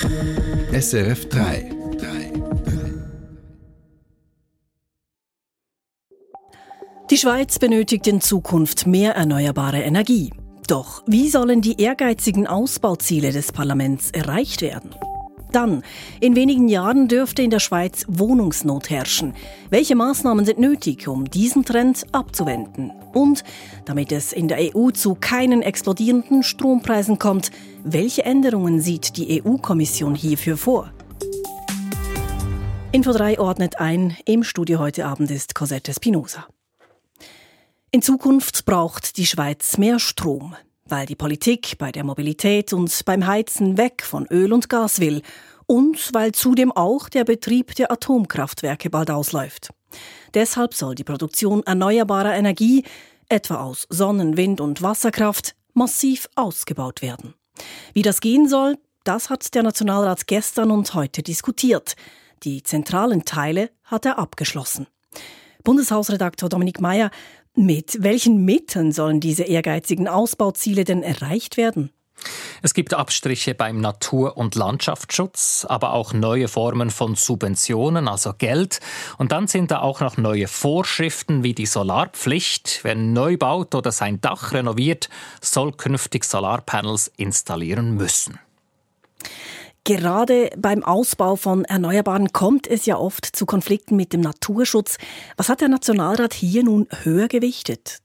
SRF 3. Die Schweiz benötigt in Zukunft mehr erneuerbare Energie. Doch wie sollen die ehrgeizigen Ausbauziele des Parlaments erreicht werden? Dann, in wenigen Jahren dürfte in der Schweiz Wohnungsnot herrschen. Welche Maßnahmen sind nötig, um diesen Trend abzuwenden? Und damit es in der EU zu keinen explodierenden Strompreisen kommt, welche Änderungen sieht die EU-Kommission hierfür vor? Info 3 ordnet ein. Im Studio heute Abend ist Cosette Spinoza. In Zukunft braucht die Schweiz mehr Strom weil die Politik bei der Mobilität und beim Heizen weg von Öl und Gas will und weil zudem auch der Betrieb der Atomkraftwerke bald ausläuft. Deshalb soll die Produktion erneuerbarer Energie, etwa aus Sonnen-, Wind- und Wasserkraft, massiv ausgebaut werden. Wie das gehen soll, das hat der Nationalrat gestern und heute diskutiert. Die zentralen Teile hat er abgeschlossen. Bundeshausredaktor Dominik Mayer, mit welchen Mitteln sollen diese ehrgeizigen Ausbauziele denn erreicht werden? Es gibt Abstriche beim Natur- und Landschaftsschutz, aber auch neue Formen von Subventionen, also Geld. Und dann sind da auch noch neue Vorschriften wie die Solarpflicht. Wer neu baut oder sein Dach renoviert, soll künftig Solarpanels installieren müssen. Gerade beim Ausbau von Erneuerbaren kommt es ja oft zu Konflikten mit dem Naturschutz. Was hat der Nationalrat hier nun höher gewichtet?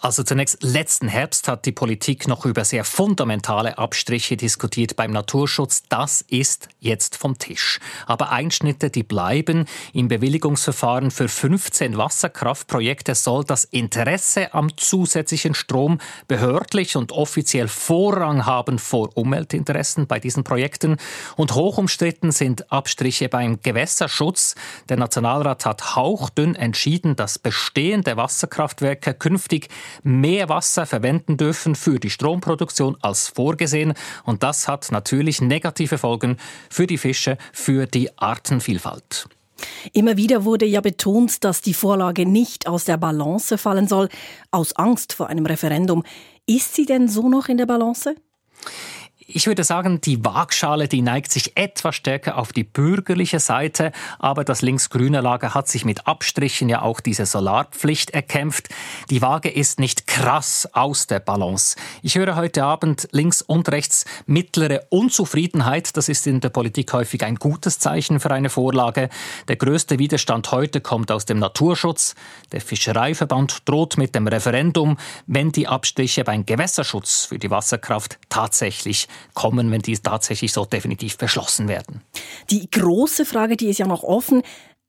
Also zunächst, letzten Herbst hat die Politik noch über sehr fundamentale Abstriche diskutiert beim Naturschutz. Das ist jetzt vom Tisch. Aber Einschnitte, die bleiben. Im Bewilligungsverfahren für 15 Wasserkraftprojekte soll das Interesse am zusätzlichen Strom behördlich und offiziell Vorrang haben vor Umweltinteressen bei diesen Projekten. Und hoch umstritten sind Abstriche beim Gewässerschutz. Der Nationalrat hat hauchdünn entschieden, dass bestehende Wasserkraftwerke künftig künftig mehr Wasser verwenden dürfen für die Stromproduktion als vorgesehen. Und das hat natürlich negative Folgen für die Fische, für die Artenvielfalt. Immer wieder wurde ja betont, dass die Vorlage nicht aus der Balance fallen soll, aus Angst vor einem Referendum. Ist sie denn so noch in der Balance? Ich würde sagen, die Waagschale, die neigt sich etwas stärker auf die bürgerliche Seite, aber das links-grüne Lager hat sich mit Abstrichen ja auch diese Solarpflicht erkämpft. Die Waage ist nicht krass aus der Balance. Ich höre heute Abend links und rechts mittlere Unzufriedenheit. Das ist in der Politik häufig ein gutes Zeichen für eine Vorlage. Der größte Widerstand heute kommt aus dem Naturschutz. Der Fischereiverband droht mit dem Referendum, wenn die Abstriche beim Gewässerschutz für die Wasserkraft tatsächlich kommen, wenn die tatsächlich so definitiv beschlossen werden. Die große Frage, die ist ja noch offen,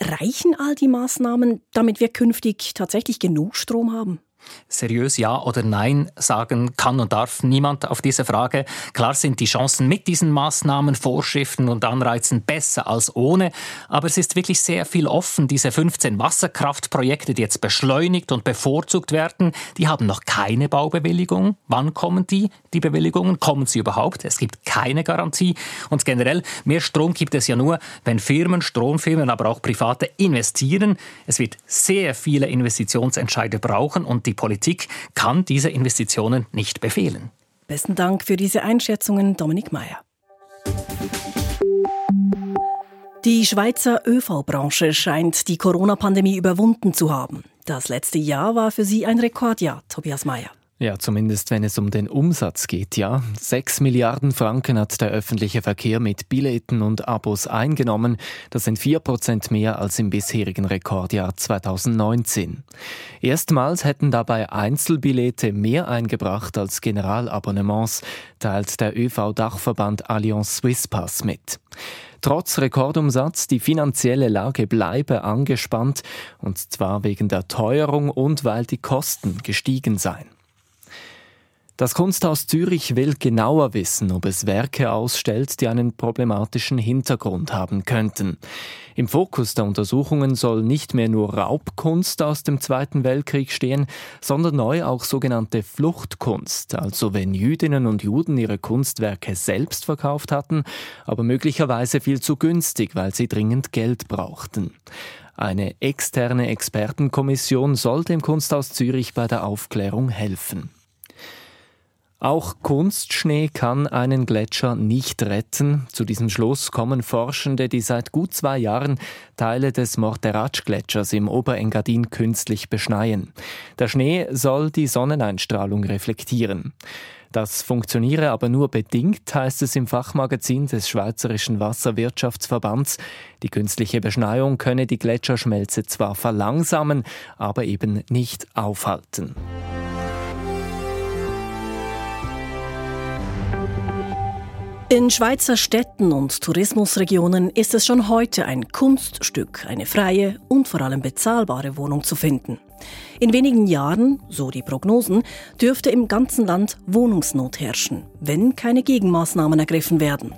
reichen all die Maßnahmen, damit wir künftig tatsächlich genug Strom haben? Seriös Ja oder Nein sagen kann und darf niemand auf diese Frage. Klar sind die Chancen mit diesen Maßnahmen, Vorschriften und Anreizen besser als ohne, aber es ist wirklich sehr viel offen. Diese 15 Wasserkraftprojekte, die jetzt beschleunigt und bevorzugt werden, die haben noch keine Baubewilligung. Wann kommen die, die Bewilligungen? Kommen sie überhaupt? Es gibt keine Garantie. Und generell, mehr Strom gibt es ja nur, wenn Firmen, Stromfirmen, aber auch Private investieren. Es wird sehr viele Investitionsentscheide brauchen und die die Politik kann diese Investitionen nicht befehlen. Besten Dank für diese Einschätzungen, Dominik Mayer. Die Schweizer ÖV-Branche scheint die Corona-Pandemie überwunden zu haben. Das letzte Jahr war für sie ein Rekordjahr, Tobias Mayer. Ja, zumindest wenn es um den Umsatz geht, ja. Sechs Milliarden Franken hat der öffentliche Verkehr mit Billetten und Abos eingenommen. Das sind vier Prozent mehr als im bisherigen Rekordjahr 2019. Erstmals hätten dabei Einzelbillette mehr eingebracht als Generalabonnements, teilt der ÖV-Dachverband Allianz Swisspass mit. Trotz Rekordumsatz, die finanzielle Lage bleibe angespannt, und zwar wegen der Teuerung und weil die Kosten gestiegen seien. Das Kunsthaus Zürich will genauer wissen, ob es Werke ausstellt, die einen problematischen Hintergrund haben könnten. Im Fokus der Untersuchungen soll nicht mehr nur Raubkunst aus dem Zweiten Weltkrieg stehen, sondern neu auch sogenannte Fluchtkunst, also wenn Jüdinnen und Juden ihre Kunstwerke selbst verkauft hatten, aber möglicherweise viel zu günstig, weil sie dringend Geld brauchten. Eine externe Expertenkommission soll dem Kunsthaus Zürich bei der Aufklärung helfen. Auch Kunstschnee kann einen Gletscher nicht retten. Zu diesem Schluss kommen Forschende, die seit gut zwei Jahren Teile des Morteratsch-Gletschers im Oberengadin künstlich beschneien. Der Schnee soll die Sonneneinstrahlung reflektieren. Das funktioniere aber nur bedingt, heißt es im Fachmagazin des Schweizerischen Wasserwirtschaftsverbands. Die künstliche Beschneiung könne die Gletscherschmelze zwar verlangsamen, aber eben nicht aufhalten. In Schweizer Städten und Tourismusregionen ist es schon heute ein Kunststück, eine freie und vor allem bezahlbare Wohnung zu finden. In wenigen Jahren, so die Prognosen, dürfte im ganzen Land Wohnungsnot herrschen, wenn keine Gegenmaßnahmen ergriffen werden.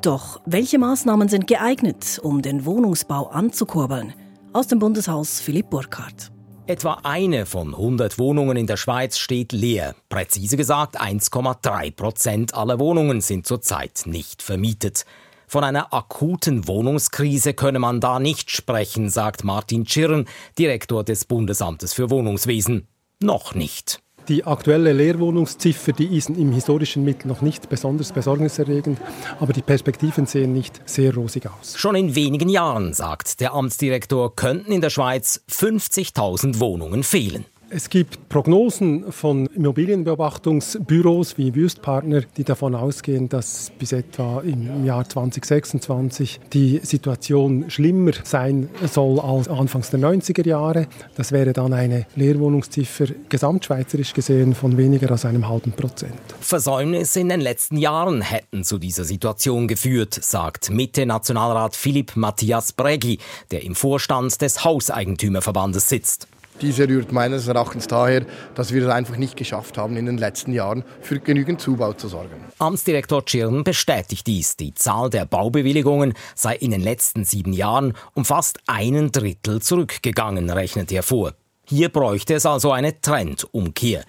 Doch welche Maßnahmen sind geeignet, um den Wohnungsbau anzukurbeln? Aus dem Bundeshaus Philipp Burkhardt. Etwa eine von 100 Wohnungen in der Schweiz steht leer. Präzise gesagt, 1,3 Prozent aller Wohnungen sind zurzeit nicht vermietet. Von einer akuten Wohnungskrise könne man da nicht sprechen, sagt Martin Schirren, Direktor des Bundesamtes für Wohnungswesen. Noch nicht. Die aktuelle Leerwohnungsziffer, die ist im historischen Mittel noch nicht besonders besorgniserregend, aber die Perspektiven sehen nicht sehr rosig aus. Schon in wenigen Jahren, sagt der Amtsdirektor, könnten in der Schweiz 50.000 Wohnungen fehlen. Es gibt Prognosen von Immobilienbeobachtungsbüros wie Wüstpartner, die davon ausgehen, dass bis etwa im Jahr 2026 die Situation schlimmer sein soll als anfangs der 90er Jahre. Das wäre dann eine Leerwohnungsziffer gesamtschweizerisch gesehen von weniger als einem halben Prozent. Versäumnisse in den letzten Jahren hätten zu dieser Situation geführt, sagt Mitte-Nationalrat Philipp Matthias Bregi, der im Vorstand des Hauseigentümerverbandes sitzt. Diese rührt meines Erachtens daher, dass wir es einfach nicht geschafft haben, in den letzten Jahren für genügend Zubau zu sorgen. Amtsdirektor Tschirn bestätigt dies. Die Zahl der Baubewilligungen sei in den letzten sieben Jahren um fast einen Drittel zurückgegangen, rechnet er vor. Hier bräuchte es also eine Trendumkehr.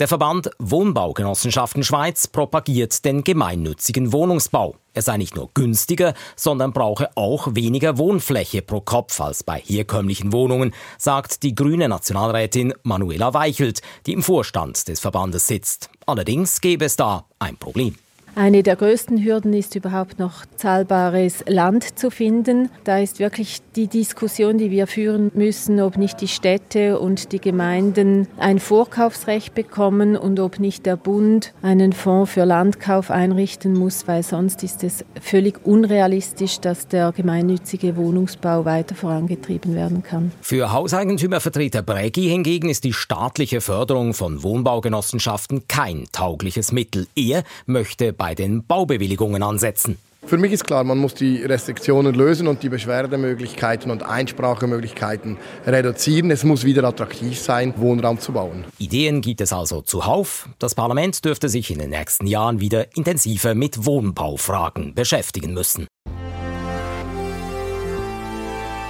Der Verband Wohnbaugenossenschaften Schweiz propagiert den gemeinnützigen Wohnungsbau. Er sei nicht nur günstiger, sondern brauche auch weniger Wohnfläche pro Kopf als bei herkömmlichen Wohnungen, sagt die grüne Nationalrätin Manuela Weichelt, die im Vorstand des Verbandes sitzt. Allerdings gäbe es da ein Problem. Eine der größten Hürden ist überhaupt noch zahlbares Land zu finden. Da ist wirklich die Diskussion, die wir führen müssen, ob nicht die Städte und die Gemeinden ein Vorkaufsrecht bekommen und ob nicht der Bund einen Fonds für Landkauf einrichten muss, weil sonst ist es völlig unrealistisch, dass der gemeinnützige Wohnungsbau weiter vorangetrieben werden kann. Für Hauseigentümervertreter Brägi hingegen ist die staatliche Förderung von Wohnbaugenossenschaften kein taugliches Mittel. Er möchte bei den Baubewilligungen ansetzen. Für mich ist klar, man muss die Restriktionen lösen und die Beschwerdemöglichkeiten und Einsprachemöglichkeiten reduzieren. Es muss wieder attraktiv sein, Wohnraum zu bauen. Ideen gibt es also zuhauf. Das Parlament dürfte sich in den nächsten Jahren wieder intensiver mit Wohnbaufragen beschäftigen müssen.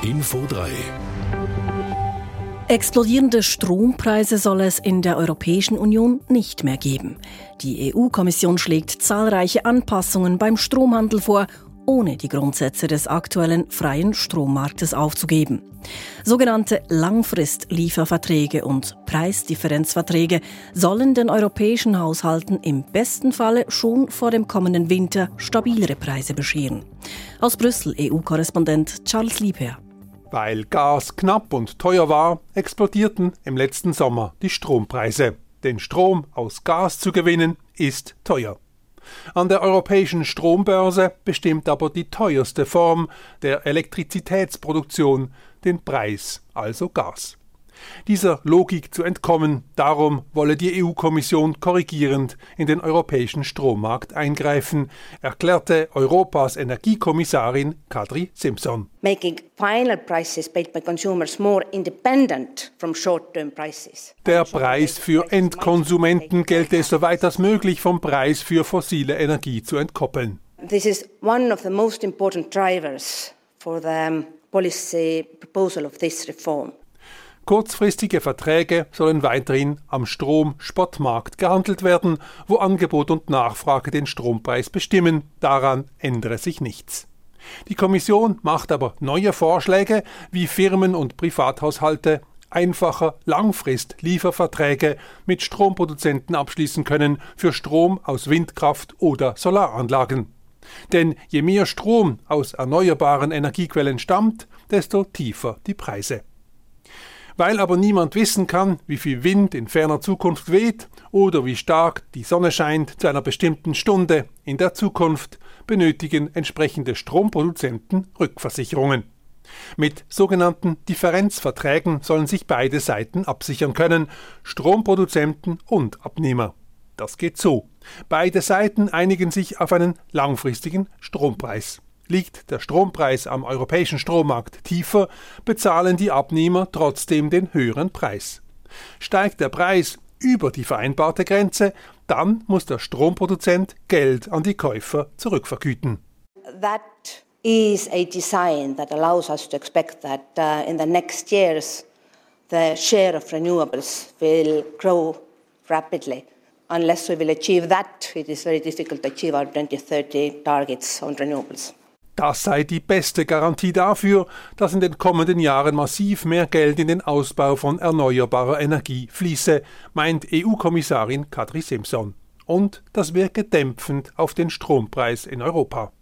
Info 3 Explodierende Strompreise soll es in der Europäischen Union nicht mehr geben. Die EU-Kommission schlägt zahlreiche Anpassungen beim Stromhandel vor, ohne die Grundsätze des aktuellen freien Strommarktes aufzugeben. Sogenannte Langfristlieferverträge und Preisdifferenzverträge sollen den europäischen Haushalten im besten Falle schon vor dem kommenden Winter stabilere Preise bescheren. Aus Brüssel EU-Korrespondent Charles Liebherr. Weil Gas knapp und teuer war, explodierten im letzten Sommer die Strompreise. Den Strom aus Gas zu gewinnen, ist teuer. An der europäischen Strombörse bestimmt aber die teuerste Form der Elektrizitätsproduktion den Preis, also Gas dieser Logik zu entkommen. Darum wolle die EU-Kommission korrigierend in den europäischen Strommarkt eingreifen, erklärte Europas Energiekommissarin Kadri Simpson. Making final prices paid by consumers more independent from short-term prices. Der Preis für Endkonsumenten gelte soweit als möglich vom Preis für fossile Energie zu entkoppeln. This is one of the most important drivers for the policy proposal of this reform. Kurzfristige Verträge sollen weiterhin am Strom-Spotmarkt gehandelt werden, wo Angebot und Nachfrage den Strompreis bestimmen. Daran ändere sich nichts. Die Kommission macht aber neue Vorschläge, wie Firmen und Privathaushalte einfacher Langfrist-Lieferverträge mit Stromproduzenten abschließen können für Strom aus Windkraft oder Solaranlagen. Denn je mehr Strom aus erneuerbaren Energiequellen stammt, desto tiefer die Preise. Weil aber niemand wissen kann, wie viel Wind in ferner Zukunft weht oder wie stark die Sonne scheint zu einer bestimmten Stunde in der Zukunft, benötigen entsprechende Stromproduzenten Rückversicherungen. Mit sogenannten Differenzverträgen sollen sich beide Seiten absichern können, Stromproduzenten und Abnehmer. Das geht so. Beide Seiten einigen sich auf einen langfristigen Strompreis. Liegt der Strompreis am europäischen Strommarkt tiefer, bezahlen die Abnehmer trotzdem den höheren Preis. Steigt der Preis über die vereinbarte Grenze, dann muss der Stromproduzent Geld an die Käufer zurückvergüten. That is a design that allows us to expect that uh, in the next years the share of renewables will grow rapidly unless we will achieve that, it is very difficult to achieve our 2030 targets on renewables. Das sei die beste Garantie dafür, dass in den kommenden Jahren massiv mehr Geld in den Ausbau von erneuerbarer Energie fließe, meint EU-Kommissarin Kadri Simpson. Und das wirke dämpfend auf den Strompreis in Europa.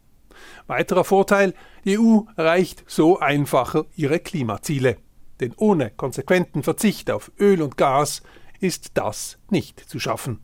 Weiterer Vorteil, die EU erreicht so einfacher ihre Klimaziele. Denn ohne konsequenten Verzicht auf Öl und Gas ist das nicht zu schaffen.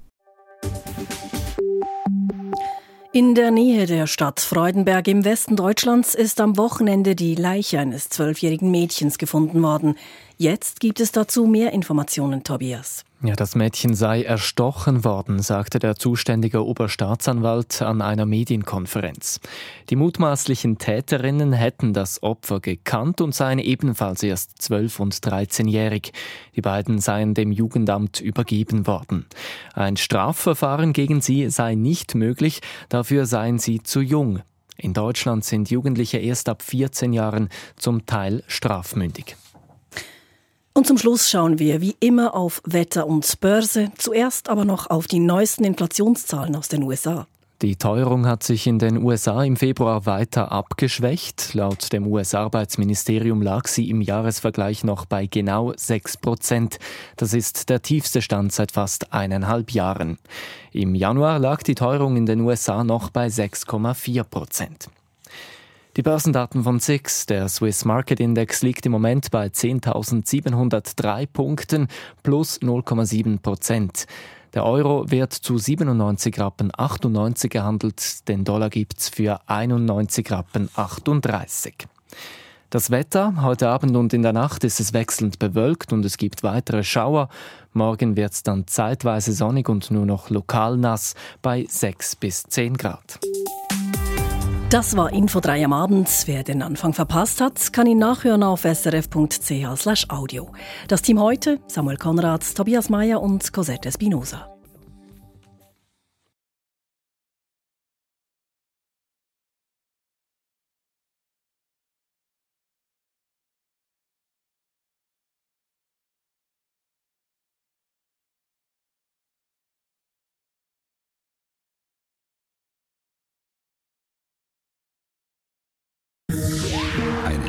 In der Nähe der Stadt Freudenberg im Westen Deutschlands ist am Wochenende die Leiche eines zwölfjährigen Mädchens gefunden worden. Jetzt gibt es dazu mehr Informationen, Tobias. Ja, das Mädchen sei erstochen worden, sagte der zuständige Oberstaatsanwalt an einer Medienkonferenz. Die mutmaßlichen Täterinnen hätten das Opfer gekannt und seien ebenfalls erst 12 und 13-jährig. Die beiden seien dem Jugendamt übergeben worden. Ein Strafverfahren gegen sie sei nicht möglich, dafür seien sie zu jung. In Deutschland sind Jugendliche erst ab 14 Jahren zum Teil strafmündig. Und zum Schluss schauen wir wie immer auf Wetter und Börse, zuerst aber noch auf die neuesten Inflationszahlen aus den USA. Die Teuerung hat sich in den USA im Februar weiter abgeschwächt. Laut dem US-Arbeitsministerium lag sie im Jahresvergleich noch bei genau 6 Prozent. Das ist der tiefste Stand seit fast eineinhalb Jahren. Im Januar lag die Teuerung in den USA noch bei 6,4 Prozent. Die Börsendaten von SIX, der Swiss Market Index, liegt im Moment bei 10.703 Punkten plus 0,7 Prozent. Der Euro wird zu 97 Rappen 98 gehandelt, den Dollar gibt's für 91 Rappen 38. Das Wetter, heute Abend und in der Nacht ist es wechselnd bewölkt und es gibt weitere Schauer. Morgen wird es dann zeitweise sonnig und nur noch lokal nass bei 6 bis 10 Grad. Das war Info 3 am Abend. Wer den Anfang verpasst hat, kann ihn nachhören auf srf.ch/audio. Das Team heute: Samuel Konrad, Tobias Mayer und Cosette